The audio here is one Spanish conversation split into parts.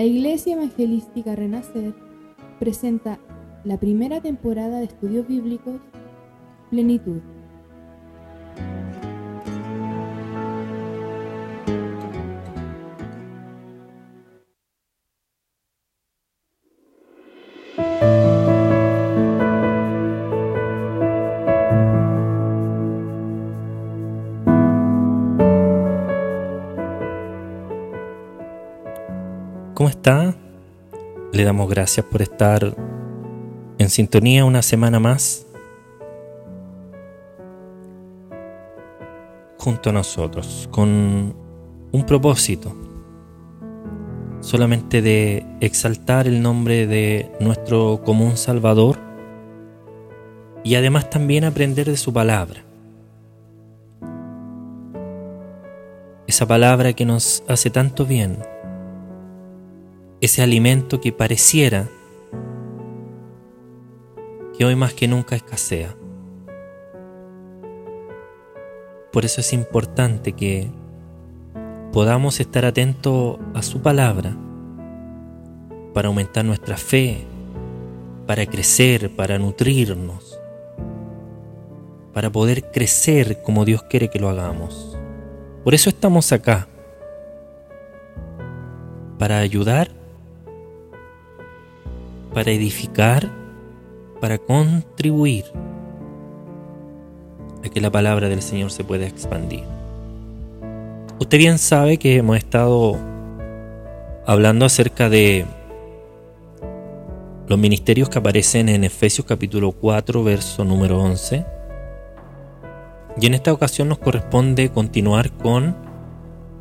La Iglesia Evangelística Renacer presenta la primera temporada de estudios bíblicos Plenitud. Le damos gracias por estar en sintonía una semana más junto a nosotros con un propósito solamente de exaltar el nombre de nuestro común Salvador y además también aprender de su palabra. Esa palabra que nos hace tanto bien ese alimento que pareciera que hoy más que nunca escasea. Por eso es importante que podamos estar atentos a su palabra para aumentar nuestra fe, para crecer, para nutrirnos, para poder crecer como Dios quiere que lo hagamos. Por eso estamos acá, para ayudar para edificar, para contribuir a que la palabra del Señor se pueda expandir. Usted bien sabe que hemos estado hablando acerca de los ministerios que aparecen en Efesios capítulo 4, verso número 11. Y en esta ocasión nos corresponde continuar con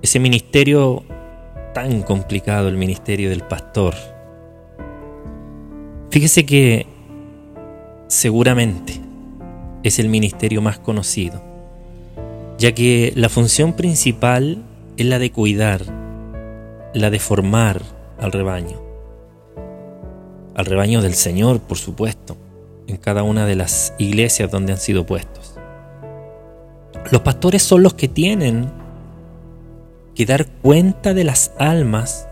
ese ministerio tan complicado, el ministerio del pastor Fíjese que seguramente es el ministerio más conocido, ya que la función principal es la de cuidar, la de formar al rebaño, al rebaño del Señor, por supuesto, en cada una de las iglesias donde han sido puestos. Los pastores son los que tienen que dar cuenta de las almas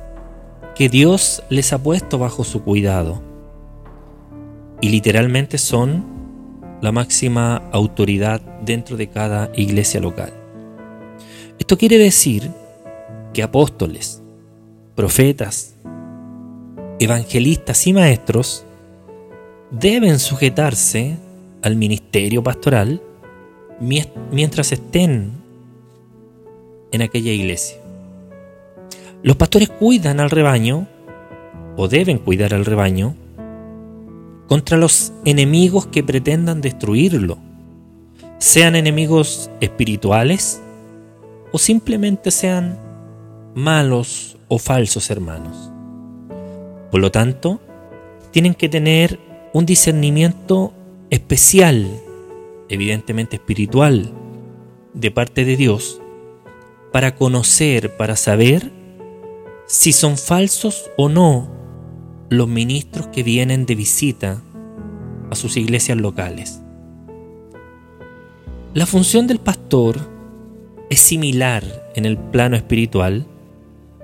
que Dios les ha puesto bajo su cuidado y literalmente son la máxima autoridad dentro de cada iglesia local. Esto quiere decir que apóstoles, profetas, evangelistas y maestros deben sujetarse al ministerio pastoral mientras estén en aquella iglesia. Los pastores cuidan al rebaño, o deben cuidar al rebaño, contra los enemigos que pretendan destruirlo, sean enemigos espirituales o simplemente sean malos o falsos hermanos. Por lo tanto, tienen que tener un discernimiento especial, evidentemente espiritual, de parte de Dios, para conocer, para saber si son falsos o no los ministros que vienen de visita a sus iglesias locales. La función del pastor es similar en el plano espiritual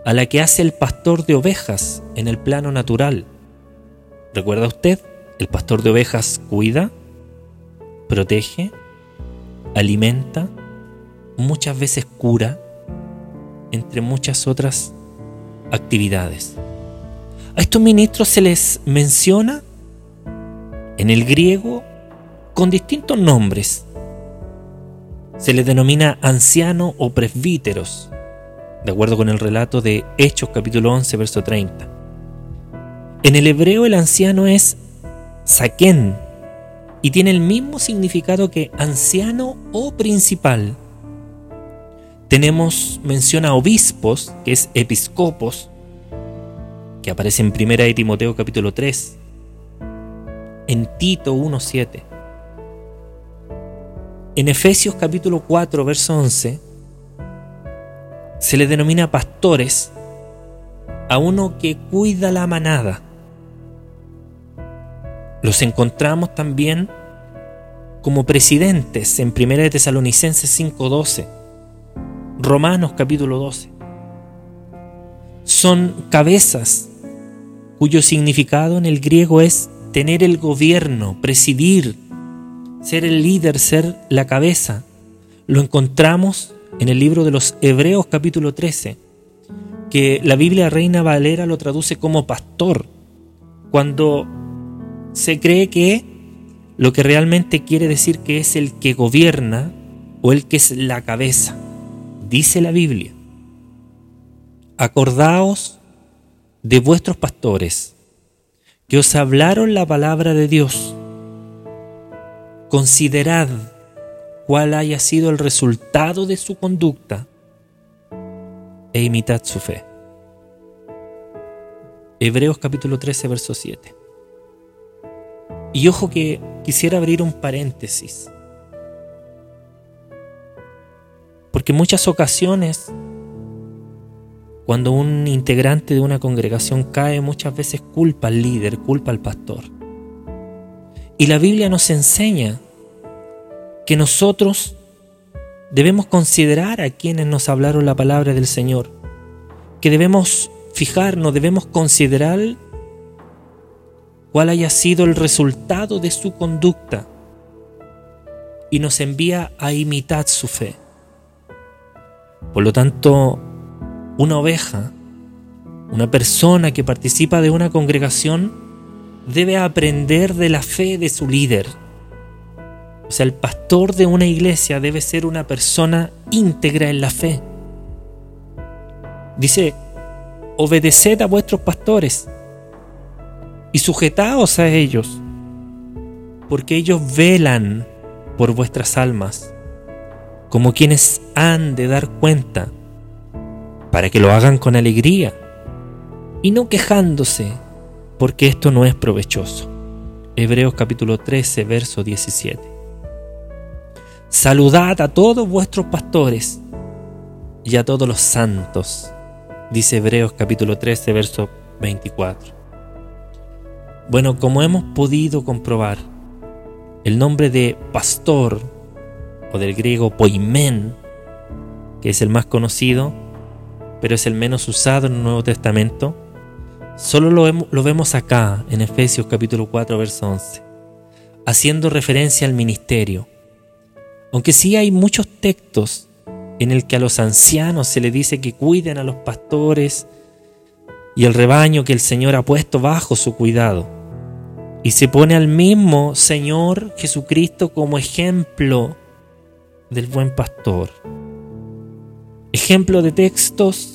a la que hace el pastor de ovejas en el plano natural. ¿Recuerda usted? El pastor de ovejas cuida, protege, alimenta, muchas veces cura, entre muchas otras actividades. A estos ministros se les menciona en el griego con distintos nombres. Se les denomina anciano o presbíteros, de acuerdo con el relato de Hechos capítulo 11, verso 30. En el hebreo el anciano es saquén y tiene el mismo significado que anciano o principal. Tenemos mención a obispos, que es episcopos, que aparece en 1 de Timoteo capítulo 3, en Tito 1.7, en Efesios capítulo 4, verso 11, se le denomina pastores a uno que cuida la manada. Los encontramos también como presidentes en 1 de Tesalonicenses 5.12, Romanos capítulo 12. Son cabezas cuyo significado en el griego es tener el gobierno, presidir, ser el líder, ser la cabeza. Lo encontramos en el libro de los Hebreos capítulo 13, que la Biblia Reina Valera lo traduce como pastor, cuando se cree que lo que realmente quiere decir que es el que gobierna o el que es la cabeza. Dice la Biblia, acordaos de vuestros pastores que os hablaron la palabra de Dios. Considerad cuál haya sido el resultado de su conducta e imitad su fe. Hebreos capítulo 13, verso 7. Y ojo que quisiera abrir un paréntesis. Porque en muchas ocasiones, cuando un integrante de una congregación cae, muchas veces culpa al líder, culpa al pastor. Y la Biblia nos enseña que nosotros debemos considerar a quienes nos hablaron la palabra del Señor, que debemos fijarnos, debemos considerar cuál haya sido el resultado de su conducta y nos envía a imitar su fe. Por lo tanto, una oveja, una persona que participa de una congregación, debe aprender de la fe de su líder o sea, el pastor de una iglesia debe ser una persona íntegra en la fe. Dice, obedeced a vuestros pastores y sujetaos a ellos, porque ellos velan por vuestras almas, como quienes han de dar cuenta, para que lo hagan con alegría y no quejándose, porque esto no es provechoso. Hebreos capítulo 13, verso 17. Saludad a todos vuestros pastores y a todos los santos, dice Hebreos capítulo 13, verso 24. Bueno, como hemos podido comprobar, el nombre de pastor, o del griego poimen, que es el más conocido, pero es el menos usado en el Nuevo Testamento, solo lo, vemos acá, en Efesios capítulo 4, verso 11, haciendo referencia al ministerio aunque sí hay muchos textos en el que a los ancianos se les dice que cuiden a los pastores y el rebaño que el Señor ha puesto bajo su cuidado. Y se pone al mismo Señor Jesucristo como ejemplo del buen pastor. Ejemplo de textos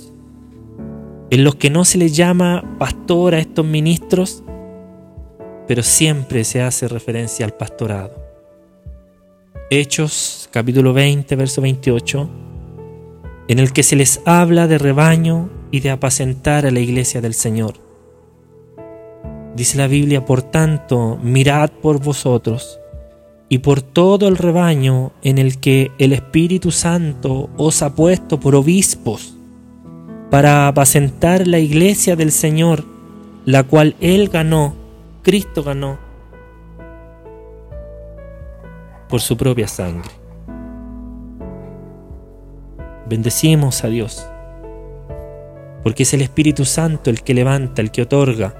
en los que no se les llama pastor a estos ministros, pero siempre se hace referencia al pastorado. Hechos capítulo 20, verso 28, en el que se les habla de rebaño y de apacentar a la iglesia del Señor. Dice la Biblia, por tanto, mirad por vosotros y por todo el rebaño en el que el Espíritu Santo os ha puesto por obispos, para apacentar la iglesia del Señor, la cual Él ganó, Cristo ganó por su propia sangre. Bendecimos a Dios, porque es el Espíritu Santo el que levanta, el que otorga.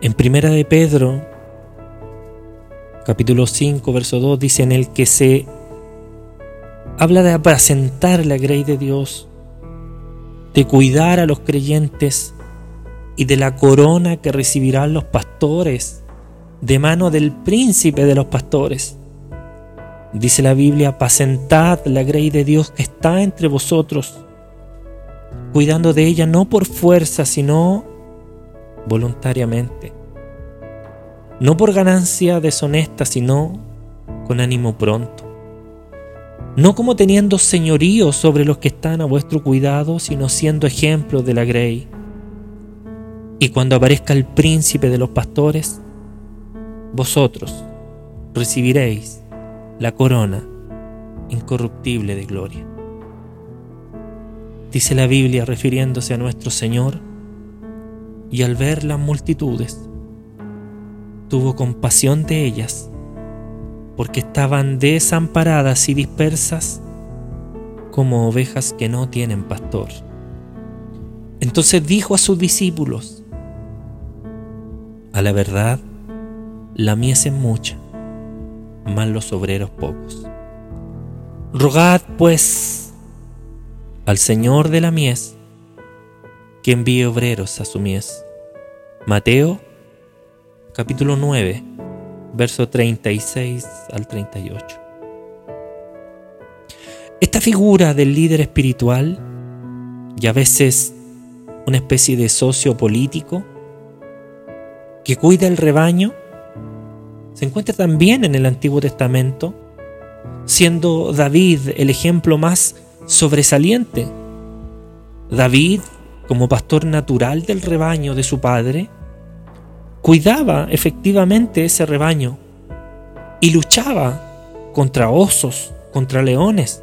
En Primera de Pedro, capítulo 5, verso 2, dice en el que se habla de apacentar la grey de Dios, de cuidar a los creyentes y de la corona que recibirán los pastores de mano del príncipe de los pastores. Dice la Biblia, apacentad la grey de Dios que está entre vosotros, cuidando de ella no por fuerza, sino voluntariamente. No por ganancia deshonesta, sino con ánimo pronto. No como teniendo señorío sobre los que están a vuestro cuidado, sino siendo ejemplo de la grey y cuando aparezca el príncipe de los pastores, vosotros recibiréis la corona incorruptible de gloria. Dice la Biblia refiriéndose a nuestro Señor, y al ver las multitudes, tuvo compasión de ellas, porque estaban desamparadas y dispersas como ovejas que no tienen pastor. Entonces dijo a sus discípulos, a la verdad, la mies es mucha, mas los obreros pocos. Rogad pues al Señor de la mies que envíe obreros a su mies. Mateo capítulo 9, verso 36 al 38. Esta figura del líder espiritual y a veces una especie de socio político que cuida el rebaño se encuentra también en el Antiguo Testamento, siendo David el ejemplo más sobresaliente. David, como pastor natural del rebaño de su padre, cuidaba efectivamente ese rebaño y luchaba contra osos, contra leones.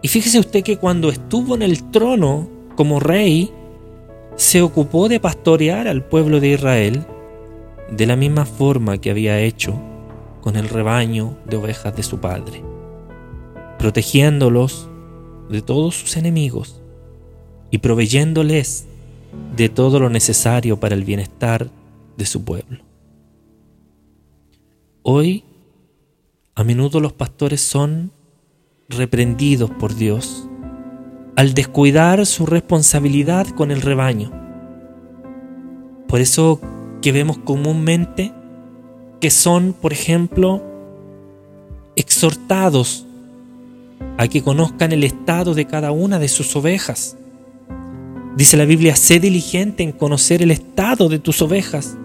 Y fíjese usted que cuando estuvo en el trono como rey, se ocupó de pastorear al pueblo de Israel de la misma forma que había hecho con el rebaño de ovejas de su padre, protegiéndolos de todos sus enemigos y proveyéndoles de todo lo necesario para el bienestar de su pueblo. Hoy, a menudo los pastores son reprendidos por Dios al descuidar su responsabilidad con el rebaño. Por eso que vemos comúnmente que son, por ejemplo, exhortados a que conozcan el estado de cada una de sus ovejas. Dice la Biblia, sé diligente en conocer el estado de tus ovejas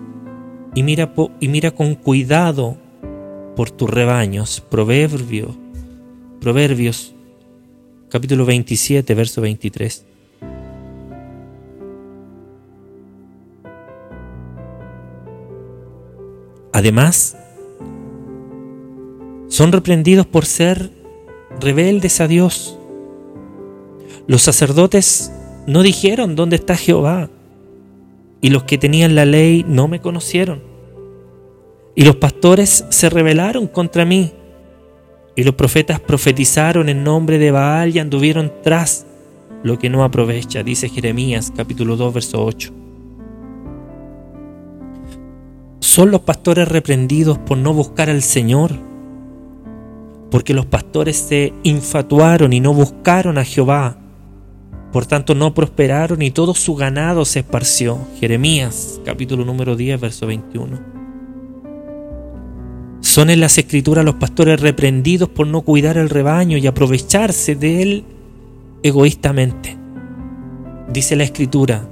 y mira, y mira con cuidado por tus rebaños. Proverbios, Proverbios capítulo 27, verso 23. Además, son reprendidos por ser rebeldes a Dios. Los sacerdotes no dijeron dónde está Jehová, y los que tenían la ley no me conocieron. Y los pastores se rebelaron contra mí, y los profetas profetizaron en nombre de Baal y anduvieron tras lo que no aprovecha, dice Jeremías capítulo 2, verso 8. son los pastores reprendidos por no buscar al Señor, porque los pastores se infatuaron y no buscaron a Jehová, por tanto no prosperaron y todo su ganado se esparció. Jeremías capítulo número 10, verso 21. Son en las escrituras los pastores reprendidos por no cuidar el rebaño y aprovecharse de él egoístamente. Dice la escritura,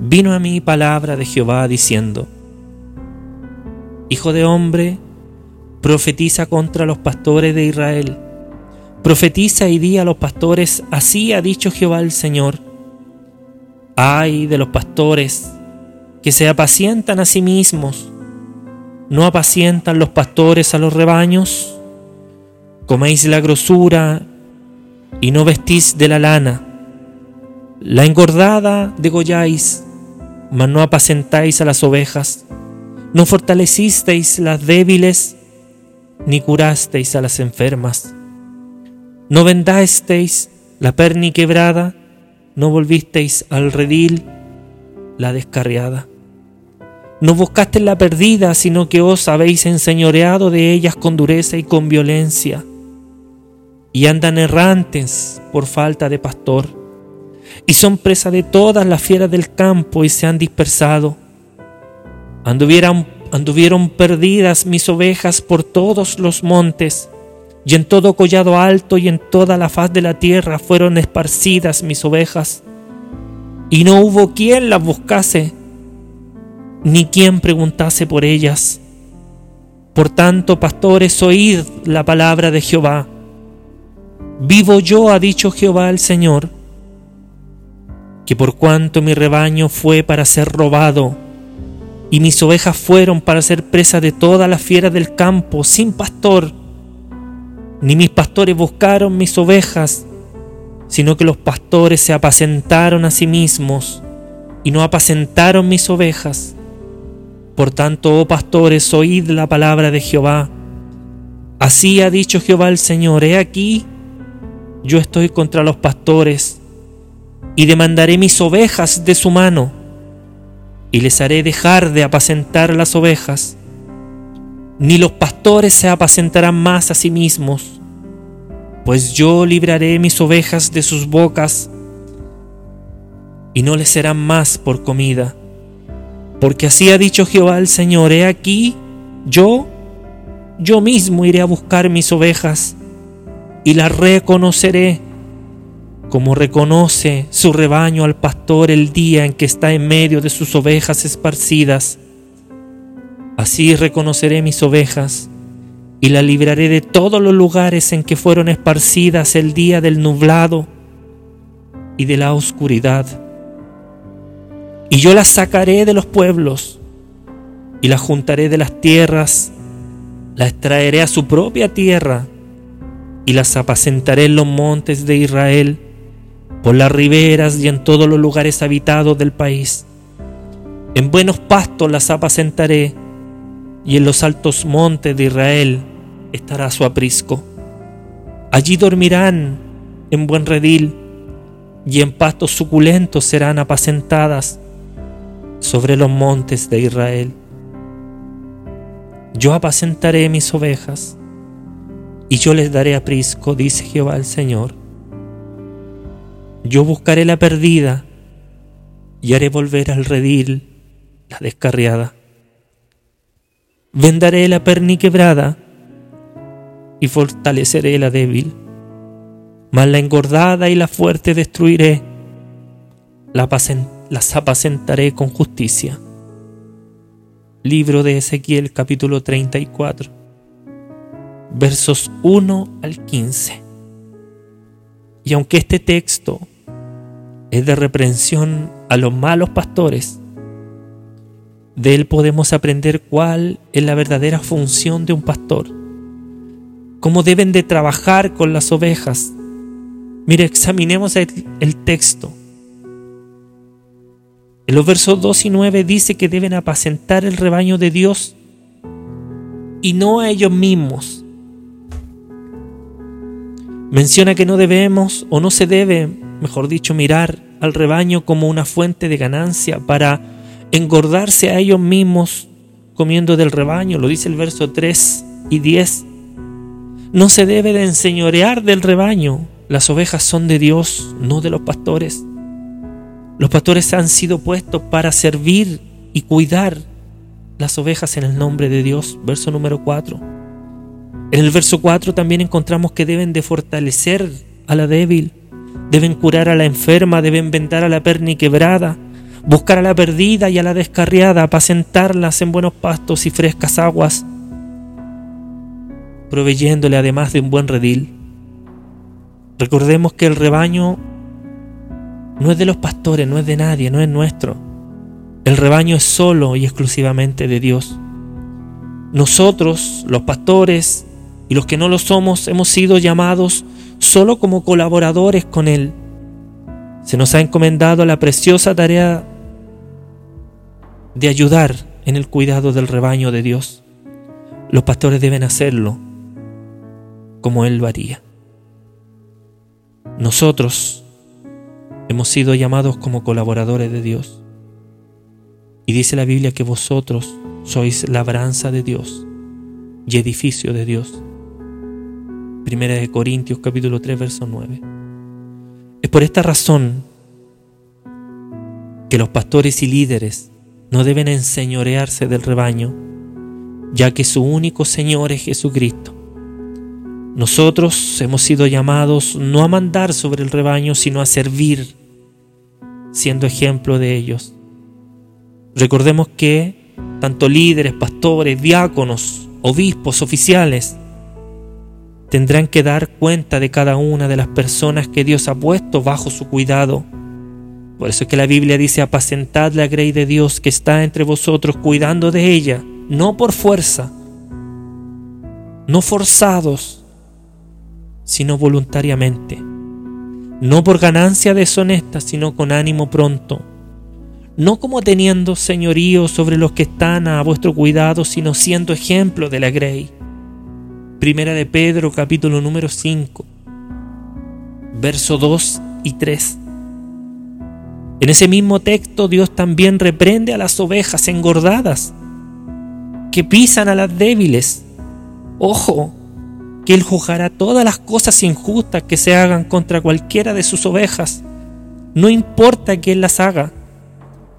vino a mí palabra de Jehová diciendo, Hijo de hombre, profetiza contra los pastores de Israel. Profetiza y di a los pastores, así ha dicho Jehová el Señor. Ay de los pastores que se apacientan a sí mismos. ¿No apacientan los pastores a los rebaños? Coméis la grosura y no vestís de la lana. La engordada degolláis mas no apacentáis a las ovejas, no fortalecisteis las débiles, ni curasteis a las enfermas. No vendasteis la perni quebrada, no volvisteis al redil la descarriada. No buscasteis la perdida, sino que os habéis enseñoreado de ellas con dureza y con violencia, y andan errantes por falta de pastor y son presa de todas las fieras del campo y se han dispersado. Anduvieron, anduvieron perdidas mis ovejas por todos los montes, y en todo collado alto y en toda la faz de la tierra fueron esparcidas mis ovejas, y no hubo quien las buscase, ni quien preguntase por ellas. Por tanto, pastores, oíd la palabra de Jehová. Vivo yo, ha dicho Jehová el Señor, que por cuanto mi rebaño fue para ser robado, y mis ovejas fueron para ser presa de todas las fieras del campo, sin pastor, ni mis pastores buscaron mis ovejas, sino que los pastores se apacentaron a sí mismos, y no apacentaron mis ovejas. Por tanto, oh pastores, oíd la palabra de Jehová. Así ha dicho Jehová el Señor, he aquí, yo estoy contra los pastores, y demandaré mis ovejas de su mano, y les haré dejar de apacentar las ovejas, ni los pastores se apacentarán más a sí mismos, pues yo libraré mis ovejas de sus bocas, y no les serán más por comida. Porque así ha dicho Jehová el Señor, he aquí, yo, yo mismo iré a buscar mis ovejas y las reconoceré, como reconoce su rebaño al pastor el día en que está en medio de sus ovejas esparcidas. Así reconoceré mis ovejas y las libraré de todos los lugares en que fueron esparcidas el día del nublado y de la oscuridad y yo las sacaré de los pueblos y las juntaré de las tierras, las traeré a su propia tierra y las apacentaré en los montes de Israel, por las riberas y en todos los lugares habitados del país. En buenos pastos las apacentaré y en los altos montes de Israel estará su aprisco. Allí dormirán en buen redil y en pastos suculentos serán apacentadas sobre los montes de Israel. Yo apacentaré mis ovejas y yo les daré aprisco, dice Jehová el Señor. Yo buscaré la perdida y haré volver al redil la descarriada. Vendaré la perniquebrada y fortaleceré la débil, mas la engordada y la fuerte destruiré, las apacentaré con justicia. Libro de Ezequiel capítulo 34, versos 1 al 15. Y aunque este texto es de reprensión a los malos pastores, de él podemos aprender cuál es la verdadera función de un pastor, cómo deben de trabajar con las ovejas. Mire, examinemos el, texto. En los versos 2 y 9 dice que deben apacentar el rebaño de Dios y no a ellos mismos. Menciona que no debemos o no se debe, mejor dicho, mirar al rebaño como una fuente de ganancia para engordarse a ellos mismos comiendo del rebaño, lo dice el verso 3 y 10. No se debe de enseñorear del rebaño, las ovejas son de Dios, no de los pastores. Los pastores han sido puestos para servir y cuidar las ovejas en el nombre de Dios. Verso número 4. En el verso 4 también encontramos que deben de fortalecer a la débil, deben curar a la enferma, deben vendar a la perna y quebrada, buscar a la perdida y a la descarriada, apacentarlas en buenos pastos y frescas aguas, proveyéndole además de un buen redil. Recordemos que el rebaño no es de los pastores, no es de nadie, no es nuestro. El rebaño es solo y exclusivamente de Dios. Nosotros, los pastores y los que no lo somos, hemos sido llamados solo como colaboradores con Él. Se nos ha encomendado la preciosa tarea de ayudar en el cuidado del rebaño de Dios. Los pastores deben hacerlo como Él lo haría. Nosotros, Hemos sido llamados como colaboradores de Dios. Y dice la Biblia que vosotros sois labranza de Dios y edificio de Dios. Primera de Corintios capítulo 3 verso 9. Es por esta razón que los pastores y líderes no deben enseñorearse del rebaño, ya que su único Señor es Jesucristo. Nosotros hemos sido llamados no a mandar sobre el rebaño, sino a servir siendo ejemplo de ellos. Recordemos que tanto líderes, pastores, diáconos, obispos, oficiales, tendrán que dar cuenta de cada una de las personas que Dios ha puesto bajo su cuidado. Por eso es que la Biblia dice, apacentad la grey de Dios que está entre vosotros, cuidando de ella, no por fuerza, no forzados, sino voluntariamente no por ganancia deshonesta, sino con ánimo pronto, no como teniendo señorío sobre los que están a vuestro cuidado, sino siendo ejemplo de la grey. Primera de Pedro, capítulo número 5, verso 2 y 3. En ese mismo texto Dios también reprende a las ovejas engordadas que pisan a las débiles. Ojo, que Él juzgará todas las cosas injustas que se hagan contra cualquiera de sus ovejas. No importa quién las haga,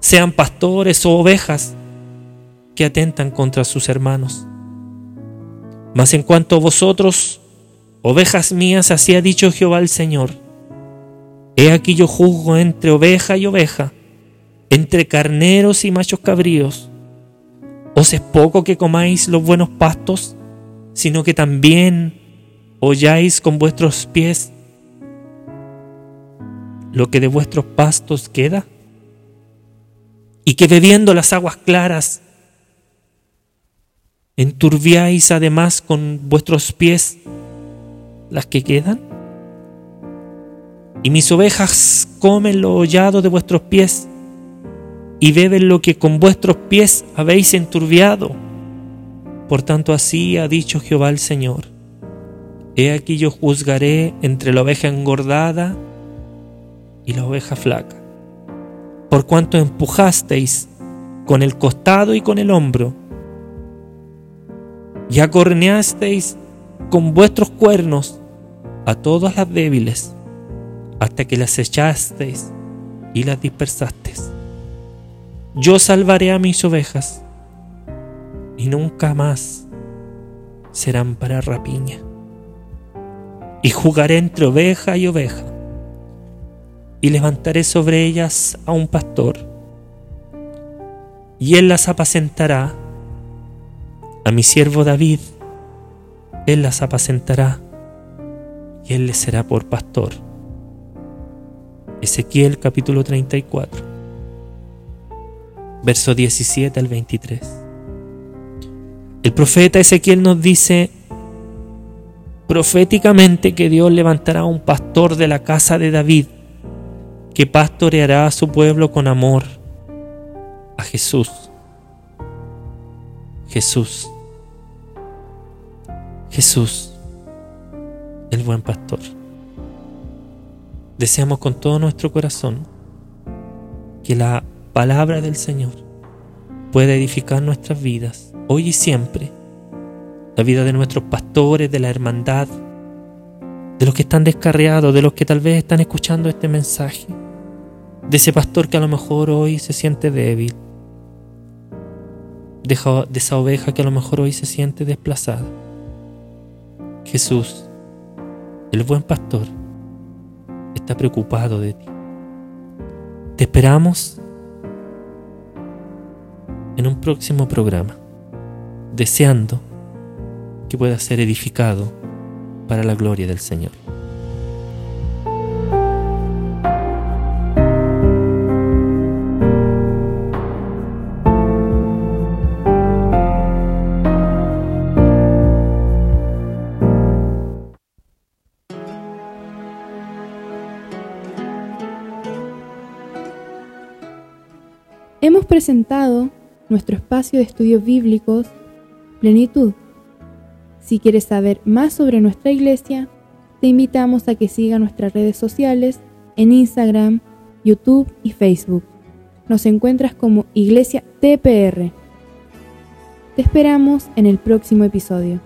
sean pastores o ovejas que atentan contra sus hermanos. Mas en cuanto a vosotros, ovejas mías, así ha dicho Jehová el Señor, he aquí yo juzgo entre oveja y oveja, entre carneros y machos cabríos. ¿Os es poco que comáis los buenos pastos, sino que también holláis con vuestros pies lo que de vuestros pastos queda? Y que bebiendo las aguas claras, enturbiáis además con vuestros pies las que quedan? Y mis ovejas comen lo hollado de vuestros pies y beben lo que con vuestros pies habéis enturbiado. Por tanto así ha dicho Jehová el Señor. He aquí yo juzgaré entre la oveja engordada y la oveja flaca. Por cuanto empujasteis con el costado y con el hombro, y acorneasteis con vuestros cuernos a todas las débiles, hasta que las echasteis y las dispersasteis. Yo salvaré a mis ovejas, y nunca más serán para rapiña y jugaré entre oveja y oveja, y levantaré sobre ellas a un pastor, y él las apacentará, a mi siervo David, él las apacentará, y él les será por pastor. Ezequiel capítulo 34, verso 17 al 23. El profeta Ezequiel nos dice, proféticamente que Dios levantará un pastor de la casa de David, que pastoreará a su pueblo con amor, a Jesús. Jesús. Jesús, el buen pastor. Deseamos con todo nuestro corazón que la palabra del Señor pueda edificar nuestras vidas, hoy y siempre la vida de nuestros pastores, de la hermandad, de los que están descarriados, de los que tal vez están escuchando este mensaje, de ese pastor que a lo mejor hoy se siente débil, de, esa oveja que a lo mejor hoy se siente desplazada. Jesús, el buen pastor, está preocupado de ti. Te esperamos en un próximo programa, deseando que pueda ser edificado para la gloria del Señor. Presentado nuestro espacio de estudios bíblicos Plenitud si quieres saber más sobre nuestra iglesia, te invitamos a que sigas nuestras redes sociales en Instagram, YouTube y Facebook. Nos encuentras como Iglesia TPR. Te esperamos en el próximo episodio.